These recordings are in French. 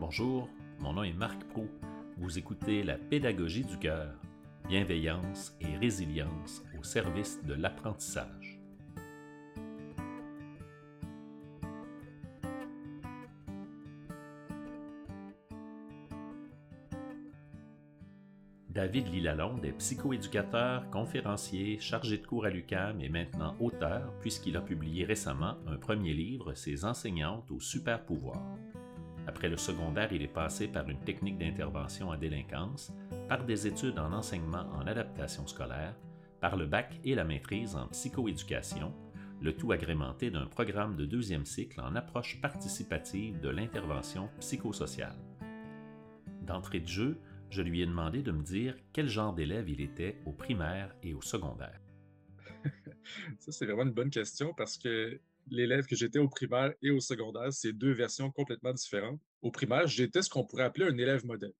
Bonjour, mon nom est Marc Pro. Vous écoutez La pédagogie du cœur, bienveillance et résilience au service de l'apprentissage. David Lilalonde est psychoéducateur, conférencier, chargé de cours à l'UCAM et maintenant auteur puisqu'il a publié récemment un premier livre, Ses enseignantes au super pouvoir. Après le secondaire, il est passé par une technique d'intervention en délinquance, par des études en enseignement en adaptation scolaire, par le bac et la maîtrise en psychoéducation, le tout agrémenté d'un programme de deuxième cycle en approche participative de l'intervention psychosociale. D'entrée de jeu, je lui ai demandé de me dire quel genre d'élève il était au primaire et au secondaire. Ça, c'est vraiment une bonne question parce que l'élève que j'étais au primaire et au secondaire, c'est deux versions complètement différentes. Au primaire, j'étais ce qu'on pourrait appeler un élève modèle.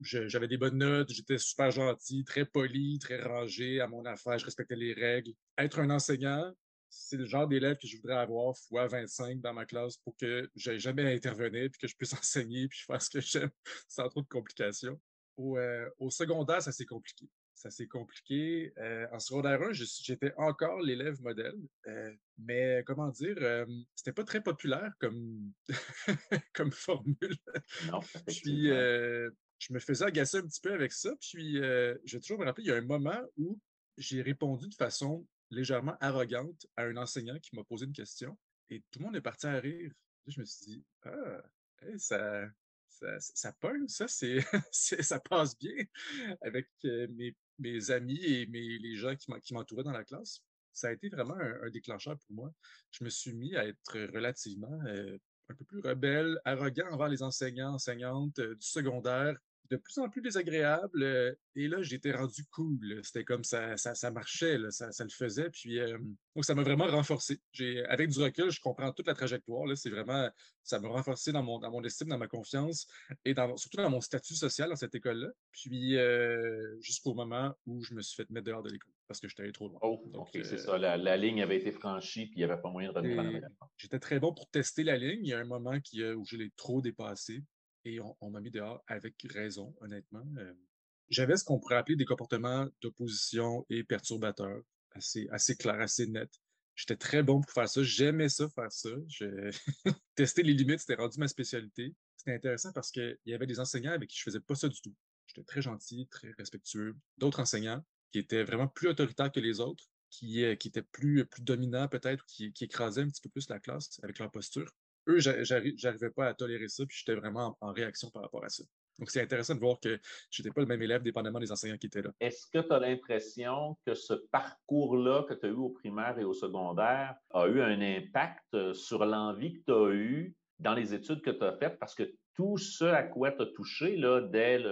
J'avais des bonnes notes, j'étais super gentil, très poli, très rangé à mon affaire, je respectais les règles. Être un enseignant, c'est le genre d'élève que je voudrais avoir fois 25 dans ma classe pour que j'aille jamais à intervenir puis que je puisse enseigner puis faire ce que j'aime sans trop de complications. Au, euh, au secondaire, ça s'est compliqué ça s'est compliqué. Euh, en secondaire 1, j'étais encore l'élève modèle, euh, mais comment dire, euh, c'était pas très populaire comme, comme formule. Non, puis, je me faisais agacer un petit peu avec ça. Puis, je vais toujours me rappeler, il y a un moment où j'ai répondu de façon légèrement arrogante à un enseignant qui m'a posé une question et tout le monde est parti à rire. Je me suis dit, ah, ça, ça, ça ça, c'est, ça passe bien avec mes, mes amis et mes, les gens qui m'entouraient dans la classe. Ça a été vraiment un, déclencheur pour moi. Je me suis mis à être relativement un peu plus rebelle, arrogant envers les enseignants, enseignantes du secondaire, de plus en plus désagréable. Euh, et là, j'étais rendu cool. C'était comme ça, ça, marchait, ça, le faisait. Puis, euh, donc, ça m'a vraiment renforcé. Avec du recul, je comprends toute la trajectoire. C'est vraiment, ça m'a renforcé dans mon, dans mon estime, dans ma confiance et dans, surtout dans mon statut social dans cette école-là. Puis, euh, jusqu'au moment où je me suis fait mettre dehors de l'école parce que j'étais allé trop loin. Oh, donc, c'est ça. La, ligne avait été franchie, puis il n'y avait pas moyen de revenir en arrière. J'étais très bon pour tester la ligne. Il y a un moment qui, où je l'ai trop dépassé et on, m'a mis dehors avec raison, honnêtement. Euh. J'avais ce qu'on pourrait appeler des comportements d'opposition et perturbateurs, assez, assez clairs, assez nets. J'étais très bon pour faire ça. J'aimais ça, faire ça. Je... Tester les limites, c'était rendu ma spécialité. C'était intéressant parce qu'il y avait des enseignants avec qui je faisais pas ça du tout. J'étais très gentil, très respectueux. D'autres enseignants qui étaient vraiment plus autoritaires que les autres, qui, euh, qui étaient plus, plus dominants peut-être, qui, qui écrasaient un petit peu plus la classe avec leur posture eux, j'arrivais pas à tolérer ça, puis j'étais vraiment en, réaction par rapport à ça. Donc, c'est intéressant de voir que je n'étais pas le même élève, dépendamment des enseignants qui étaient là. Est-ce que tu as l'impression que ce parcours-là que tu as eu au primaire et au secondaire a eu un impact sur l'envie que tu as eue dans les études que tu as faites? Parce que tout ce à quoi tu as touché là, dès,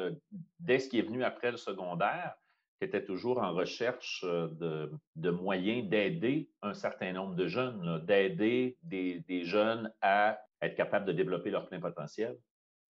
dès ce qui est venu après le secondaire, tu étais toujours en recherche euh, de, moyens d'aider un certain nombre de jeunes, d'aider des, jeunes à être capables de développer leur plein potentiel?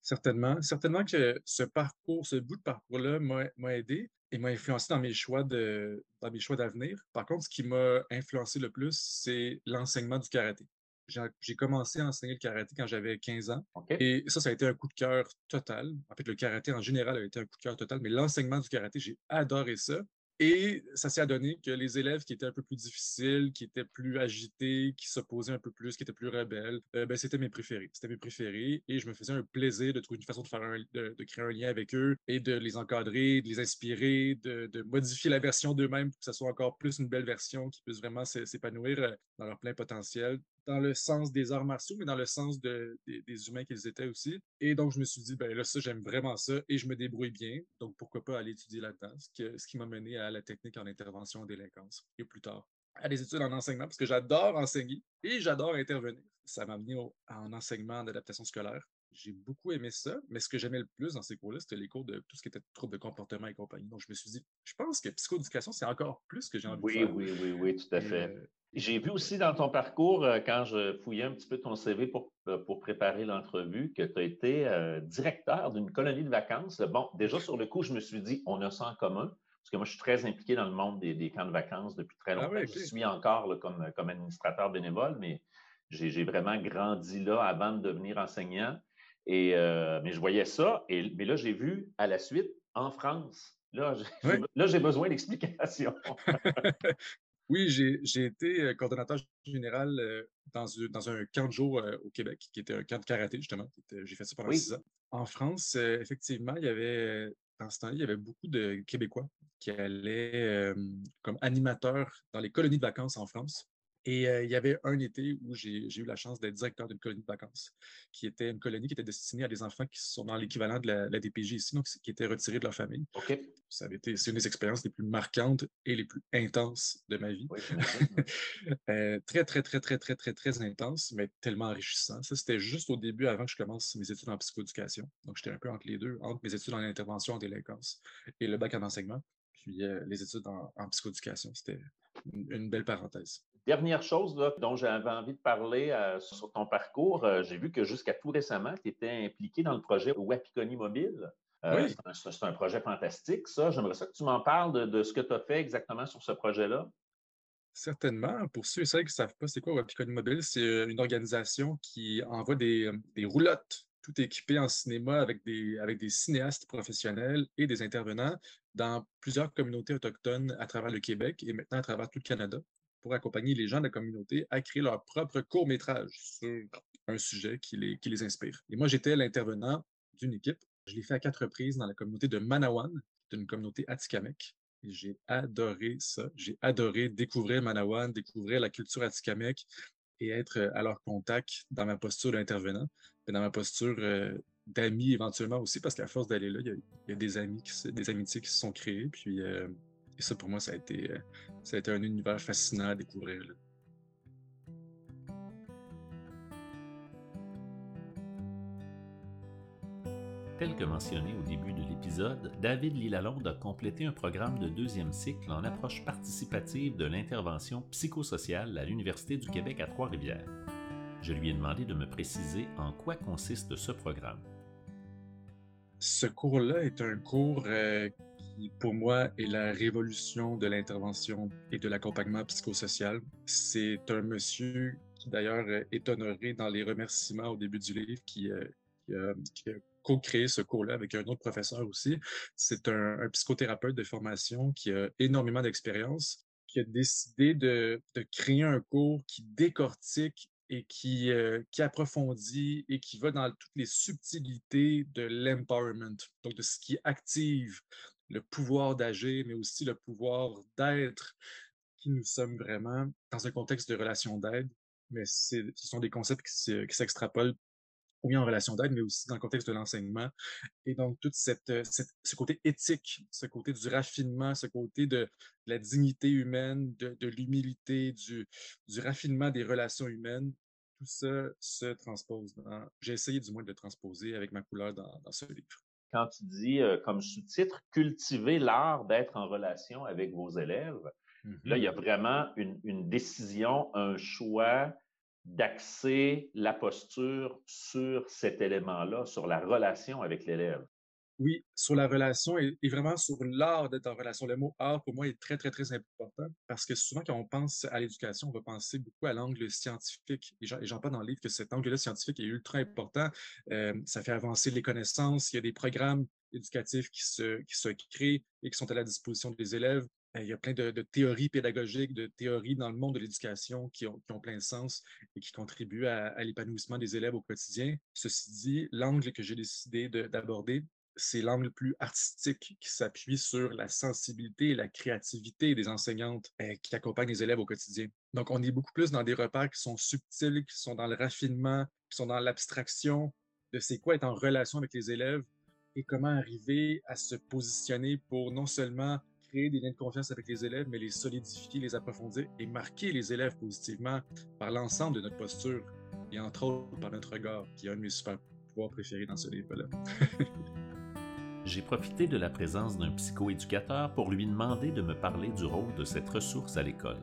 Certainement. Certainement que ce parcours, ce bout de parcours-là m'a aidé et m'a influencé dans mes choix de dans mes choix d'avenir. Par contre, ce qui m'a influencé le plus, c'est l'enseignement du karaté j'ai commencé à enseigner le karaté quand j'avais 15 ans. Et ça, ça a été un coup de cœur total. En fait, le karaté en général a été un coup de cœur total, mais l'enseignement du karaté, j'ai adoré ça. Et ça s'est adonné que les élèves qui étaient un peu plus difficiles, qui étaient plus agités, qui s'opposaient un peu plus, qui étaient plus rebelles, euh, ben, c'était mes préférés. C'était mes préférés et je me faisais un plaisir de trouver une façon de, faire de, créer un lien avec eux et de les encadrer, de les inspirer, de, de modifier la version d'eux-mêmes pour que ça soit encore plus une belle version qui puisse vraiment s'épanouir euh, dans leur plein potentiel dans le sens des arts martiaux, mais dans le sens de, des, humains qu'ils étaient aussi. Et donc, je me suis dit, ben là, ça, j'aime vraiment ça et je me débrouille bien. Donc, pourquoi pas aller étudier là-dedans? Ce, qui m'a mené à la technique en intervention en délinquance et plus tard à des études en enseignement parce que j'adore enseigner et j'adore intervenir. Ça m'a amené en enseignement d'adaptation scolaire. J'ai beaucoup aimé ça, mais ce que j'aimais le plus dans ces cours-là, c'était les cours de tout ce qui était troubles de comportement et compagnie. Donc, je me suis dit, je pense que psychoéducation, c'est encore plus que j'ai envie oui, de faire. Oui, oui, oui, tout à fait. Euh, j'ai vu aussi dans ton parcours, euh, quand je fouillais un petit peu ton CV pour, euh, pour préparer l'entrevue, que tu as été euh, directeur d'une colonie de vacances. Bon, déjà sur le coup, je me suis dit, on a ça en commun, parce que moi, je suis très impliqué dans le monde des, camps de vacances depuis très ah longtemps. Je suis encore comme, comme administrateur bénévole, mais j'ai vraiment grandi là avant de devenir enseignant. Et, euh, mais je voyais ça, et, mais là, j'ai vu à la suite en France. Là, j'ai besoin d'explications. oui, j'ai été euh, coordonnateur général dans, dans, un camp de jour au Québec, qui était un camp de karaté, justement. J'ai fait ça pendant six ans. En France, effectivement, il y avait, dans ce temps-là, il y avait beaucoup de Québécois qui allaient comme animateurs dans les colonies de vacances en France. Et il y avait un été où j'ai eu la chance d'être directeur d'une colonie de vacances, qui était une colonie qui était destinée à des enfants qui sont dans l'équivalent de la, DPJ ici, donc qui étaient retirés de leur famille. Ça avait été, c'est une des expériences les plus marquantes et les plus intenses de ma vie. très, très, très, très, très, très, très intense, mais tellement enrichissant. Ça, c'était juste au début, avant que je commence mes études en psychoéducation. Donc, j'étais un peu entre les deux, entre mes études en intervention en délinquance et le bac en enseignement, puis les études en, en psychoéducation. C'était une belle parenthèse. Dernière chose dont j'avais envie de parler euh, sur ton parcours, euh, j'ai vu que jusqu'à tout récemment, tu étais impliqué dans le projet Wapikoni Mobile. Euh, oui. C'est un, projet fantastique, ça. J'aimerais ça que tu m'en parles de, ce que tu as fait exactement sur ce projet-là. Certainement. Pour ceux et celles qui ne savent pas c'est quoi Wapikoni Mobile, c'est une organisation qui envoie des, des, roulottes tout équipées en cinéma avec des, avec des cinéastes professionnels et des intervenants dans plusieurs communautés autochtones à travers le Québec et maintenant à travers tout le Canada pour accompagner les gens de la communauté à créer leur propre court-métrage sur un sujet qui les, qui les inspire. Et moi, j'étais l'intervenant d'une équipe. Je l'ai fait à quatre reprises dans la communauté de Manawan, qui est une communauté Atikamek. J'ai adoré ça. J'ai adoré découvrir Manawan, découvrir la culture Atikamek et être à leur contact dans ma posture d'intervenant, et dans ma posture euh, d'ami éventuellement aussi, parce qu'à force d'aller là, il y, a, des amis, des amitiés qui se sont créées. Puis euh, et ça, pour moi, ça a été, euh, ça a été un univers fascinant à découvrir. Tel que mentionné au début de l'épisode, David Lilalonde a complété un programme de deuxième cycle en approche participative de l'intervention psychosociale à l'Université du Québec à Trois-Rivières. Je lui ai demandé de me préciser en quoi consiste ce programme. Ce cours-là est un cours euh, pour moi, est la révolution de l'intervention et de l'accompagnement psychosocial. C'est un monsieur qui, d'ailleurs, est honoré dans les remerciements au début du livre, qui, euh, a, co-créé ce cours-là avec un autre professeur aussi. C'est un, psychothérapeute de formation qui a énormément d'expérience, qui a décidé de, créer un cours qui décortique et qui, euh, qui approfondit et qui va dans toutes les subtilités de l'empowerment, donc de ce qui active le pouvoir d'agir, mais aussi le pouvoir d'être qui nous sommes vraiment dans un contexte de relation d'aide. Mais ce sont des concepts qui s'extrapolent oui en relation d'aide, mais aussi dans le contexte de l'enseignement. Et donc, tout cette, ce côté éthique, ce côté du raffinement, ce côté de, la dignité humaine, de, l'humilité, du, du raffinement des relations humaines, tout ça se transpose. J'ai essayé du moins de le transposer avec ma couleur dans ce livre quand tu dis euh, comme sous-titre cultiver l'art d'être en relation avec vos élèves, là, il y a mm-hmm. vraiment une, une décision, un choix d'axer la posture sur cet élément-là, sur la relation avec l'élève. Oui, sur la relation et, vraiment sur l'art d'être en relation. Le mot art, pour moi, est très, très, très important parce que souvent, quand on pense à l'éducation, on va penser beaucoup à l'angle scientifique. Et j'en parle dans le livre que cet angle-là scientifique est ultra important. Euh, ça fait avancer les connaissances. Il y a des programmes éducatifs qui se, créent et qui sont à la disposition des élèves. Euh, il y a plein de, théories pédagogiques, de théories dans le monde de l'éducation qui ont, plein de sens et qui contribuent à l'épanouissement des élèves au quotidien. Ceci dit, l'angle que j'ai décidé d'aborder, c'est l'angle plus artistique qui s'appuie sur la sensibilité et la créativité des enseignantes euh, qui accompagnent les élèves au quotidien. Donc, on est beaucoup plus dans des repères qui sont subtils, qui sont dans le raffinement, qui sont dans l'abstraction de c'est quoi être en relation avec les élèves et comment arriver à se positionner pour non seulement créer des liens de confiance avec les élèves, mais les solidifier, les approfondir et marquer les élèves positivement par l'ensemble de notre posture et entre autres par notre regard, qui est un de mes super pouvoirs préférés dans ce livre-là. j'ai profité de la présence d'un psychoéducateur pour lui demander de me parler du rôle de cette ressource à l'école.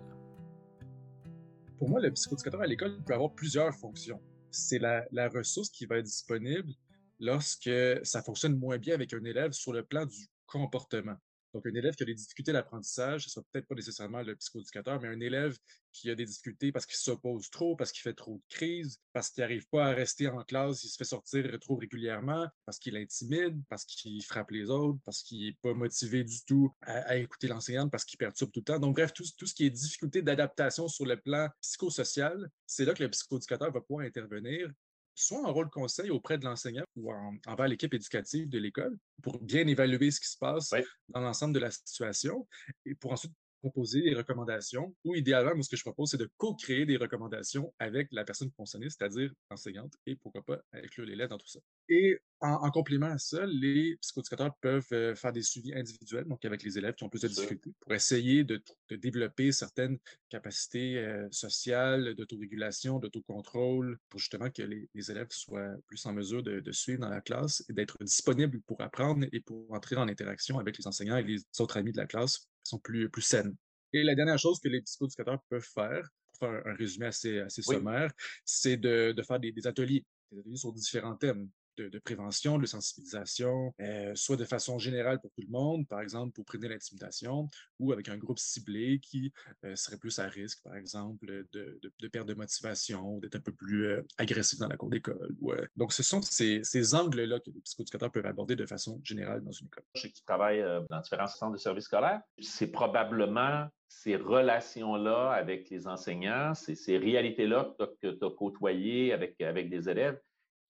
Pour moi, le psychoéducateur à l'école peut avoir plusieurs fonctions. C'est la, ressource qui va être disponible lorsque ça fonctionne moins bien avec un élève sur le plan du comportement. Donc, un élève qui a des difficultés d'apprentissage, ce sera peut-être pas nécessairement le psychoéducateur, mais un élève qui a des difficultés parce qu'il s'oppose trop, parce qu'il fait trop de crises, parce qu'il n'arrive pas à rester en classe, il se fait sortir trop régulièrement, parce qu'il intimide, parce qu'il frappe les autres, parce qu'il n'est pas motivé du tout à, écouter l'enseignante, parce qu'il perturbe tout le temps. Donc, bref, tout, tout ce qui est difficulté d'adaptation sur le plan psychosocial, c'est là que le psychoéducateur va pouvoir intervenir soit en rôle conseil auprès de l'enseignant ou envers l'équipe éducative de l'école pour bien évaluer ce qui se passe dans l'ensemble de la situation et pour ensuite proposer des recommandations ou idéalement, moi, ce que je propose, c'est de co-créer des recommandations avec la personne concernée, c'est-à-dire l'enseignante, et pourquoi pas inclure l'élève dans tout ça. Et en, complément à ça, les psychoéducateurs peuvent euh, faire des suivis individuels, donc avec les élèves qui ont plus de difficultés, pour essayer de, développer certaines capacités euh, sociales, d'autorégulation, d'autocontrôle, pour justement que les, élèves soient plus en mesure de, de suivre dans la classe et d'être disponibles pour apprendre et pour entrer en interaction avec les enseignants et les autres amis de la classe sont plus, plus saines. Et la dernière chose que les psychoéducateurs peuvent faire, pour faire un, résumé assez, assez sommaire, c'est de, de, faire des, des, ateliers, des ateliers sur différents thèmes de, prévention, de sensibilisation, euh, soit de façon générale pour tout le monde, par exemple pour prévenir l'intimidation, ou avec un groupe ciblé qui euh, serait plus à risque, par exemple, de, de perte de motivation, d'être un peu plus euh, agressif dans la cour d'école. Donc, ce sont ces, angles-là que les psychoéducateurs peuvent aborder de façon générale dans une école. Je sais que tu travailles dans différents centres de services scolaires. C'est probablement ces relations-là avec les enseignants, ces, réalités-là que tu as, côtoyées avec des élèves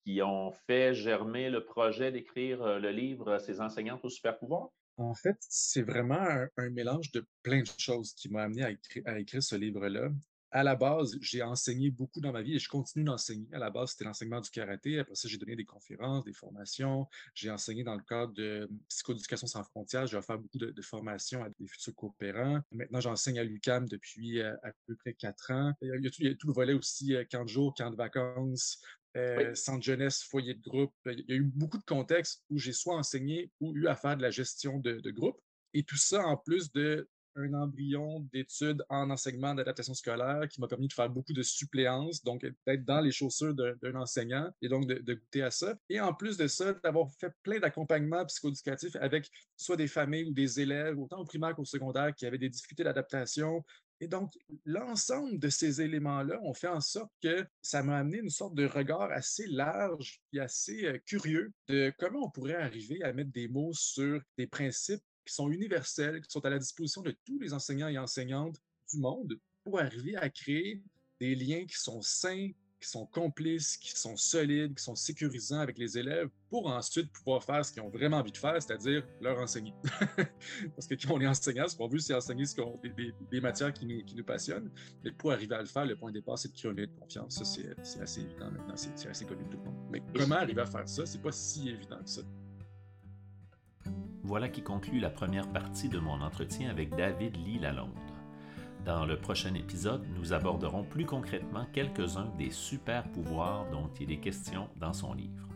qui ont fait germer le projet d'écrire euh, le livre Ces enseignantes au super pouvoir? En fait, c'est vraiment un, mélange de plein de choses qui m'a amené à écrire, ce livre-là. À la base, j'ai enseigné beaucoup dans ma vie et je continue d'enseigner. À la base, c'était l'enseignement du karaté. Après ça, j'ai donné des conférences, des formations. J'ai enseigné dans le cadre de psychoéducation sans frontières. J'ai offert beaucoup de, formations à des futurs coopérants. Maintenant, j'enseigne à l'UCAM depuis euh, à peu près quatre ans. Il y a, tout, le volet aussi, camp de jour, camp de vacances, euh, centre jeunesse, foyer de groupe. Il y a eu beaucoup de contextes où j'ai soit enseigné ou eu à faire de la gestion de, groupe. Et tout ça en plus d'un embryon d'études en enseignement d'adaptation scolaire qui m'a permis de faire beaucoup de suppléances, donc d'être dans les chaussures d'un enseignant et donc de, de, goûter à ça. Et en plus de ça, d'avoir fait plein d'accompagnements psychoéducatifs avec soit des familles ou des élèves, autant au primaire qu'au secondaire, qui avaient des difficultés d'adaptation, et donc, l'ensemble de ces éléments-là ont fait en sorte que ça m'a amené une sorte de regard assez large et assez euh, curieux de comment on pourrait arriver à mettre des mots sur des principes qui sont universels, qui sont à la disposition de tous les enseignants et enseignantes du monde pour arriver à créer des liens qui sont sains, qui sont complices, qui sont solides, qui sont sécurisants avec les élèves pour ensuite pouvoir faire ce qu'ils ont vraiment envie de faire, c'est-à-dire leur enseigner. Parce que quand on est enseignant, ce qu'on veut, c'est enseigner ce qu'on, des, matières qui nous, qui nous, passionnent. Mais pour arriver à le faire, le point de départ, c'est de créer un lien de confiance. Ça, c'est, assez évident maintenant, c'est, assez connu de tout le monde. Mais comment arriver à faire ça, c'est pas si évident que ça. Voilà qui conclut la première partie de mon entretien avec David Lee Lalonde. Dans le prochain épisode, nous aborderons plus concrètement quelques-uns des super pouvoirs dont il est question dans son livre.